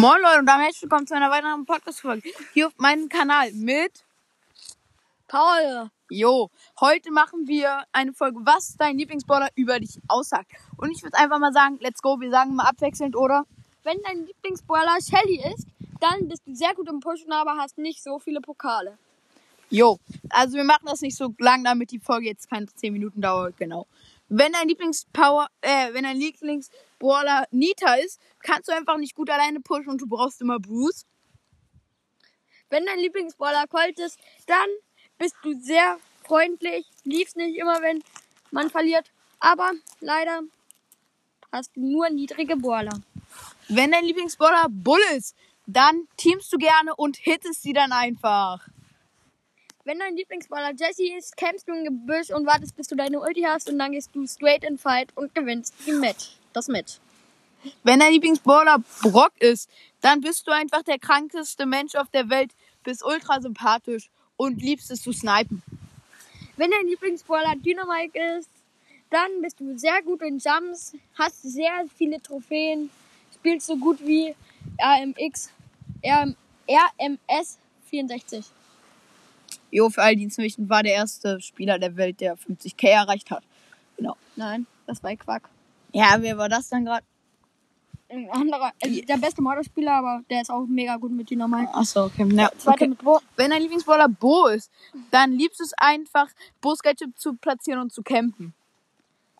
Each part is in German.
Moin Leute und damit herzlich willkommen zu einer weiteren Podcast-Folge hier auf meinem Kanal mit Paul. Jo. Heute machen wir eine Folge, was dein Lieblingsballer über dich aussagt. Und ich würde einfach mal sagen, let's go, wir sagen mal abwechselnd, oder? Wenn dein Lieblingsbrawler Shelly ist, dann bist du sehr gut im Pushen, aber hast nicht so viele Pokale. Jo. Also wir machen das nicht so lang, damit die Folge jetzt keine 10 Minuten dauert, genau. Wenn dein Lieblingspower, äh, wenn dein Lieblingsbrawler Nita ist, kannst du einfach nicht gut alleine pushen und du brauchst immer Bruce. Wenn dein Lieblingsbrawler Colt ist, dann bist du sehr freundlich, liebst nicht immer, wenn man verliert, aber leider hast du nur niedrige Brawler. Wenn dein Lieblingsbrawler Bull ist, dann teamst du gerne und hittest sie dann einfach. Wenn dein Lieblingsbrawler Jesse ist, campst du im Gebüsch und wartest, bis du deine Ulti hast und dann gehst du straight in Fight und gewinnst die Match. Das Match. Wenn dein Lieblingsbrawler Brock ist, dann bist du einfach der krankeste Mensch auf der Welt, bist ultra sympathisch und liebst es zu snipen. Wenn dein Lieblingsbrawler Dynamite ist, dann bist du sehr gut in Jumps, hast sehr viele Trophäen, spielst so gut wie RMX, RM, RMS 64. Jo, für all die nicht war der erste Spieler der Welt, der 50k erreicht hat. Genau. Nein, das war Quack. Ja, wer war das dann gerade? Ein anderer, also der beste Motorspieler, aber der ist auch mega gut mit Dynamite. Achso, okay. Ja, Zweiter okay. mit Bo. Wenn dein Lieblingsbrawler Bo ist, dann liebst du es einfach, Bo's Gadget zu platzieren und zu campen.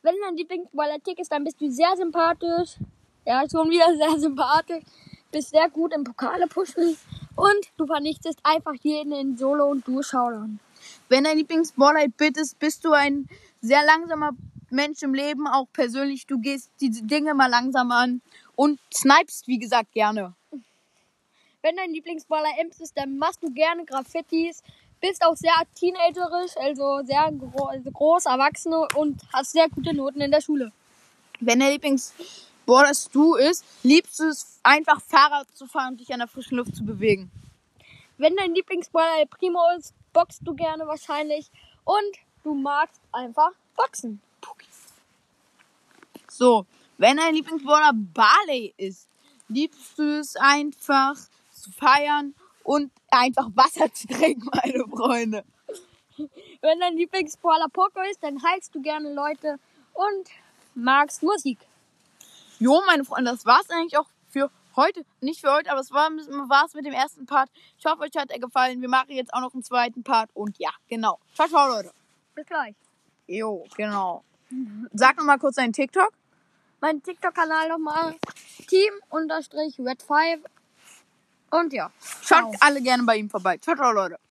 Wenn dein Lieblingsbrawler Tick ist, dann bist du sehr sympathisch. Ja, schon wieder sehr sympathisch. Bist sehr gut im Pokale pushen. Und du vernichtest einfach jeden in Solo und Durchschaudern. Wenn dein Lieblingsbrawler Bit ist, bist du ein sehr langsamer Mensch im Leben, auch persönlich. Du gehst diese Dinge mal langsam an und snipest, wie gesagt, gerne. Wenn dein Lieblingsbrawler Imps ist, dann machst du gerne Graffitis. Bist auch sehr teenagerisch, also sehr gro also groß, erwachsen und hast sehr gute Noten in der Schule. Wenn der Lieblingsbrawler du ist, liebst du es einfach Fahrrad zu fahren und dich an der frischen Luft zu bewegen. Wenn dein Lieblingsbrawler Primo ist, boxst du gerne wahrscheinlich und du magst einfach boxen. So, wenn dein Lieblingsbrawler Barley ist, liebst du es einfach zu feiern und einfach Wasser zu trinken, meine Freunde. Wenn dein Lieblingsbrawler Poco ist, dann heilst du gerne Leute und magst Musik. Jo, meine Freunde, das war's eigentlich auch für heute. Nicht für heute, aber es war war's mit dem ersten Part. Ich hoffe, euch hat er gefallen. Wir machen jetzt auch noch einen zweiten Part und ja, genau. Ciao, ciao, Leute. Bis gleich. Jo, genau. Sag noch mal kurz deinen TikTok. Mein TikTok-Kanal nochmal Team-Red5 und ja. Schaut alle gerne bei ihm vorbei. Ciao, ciao, Leute.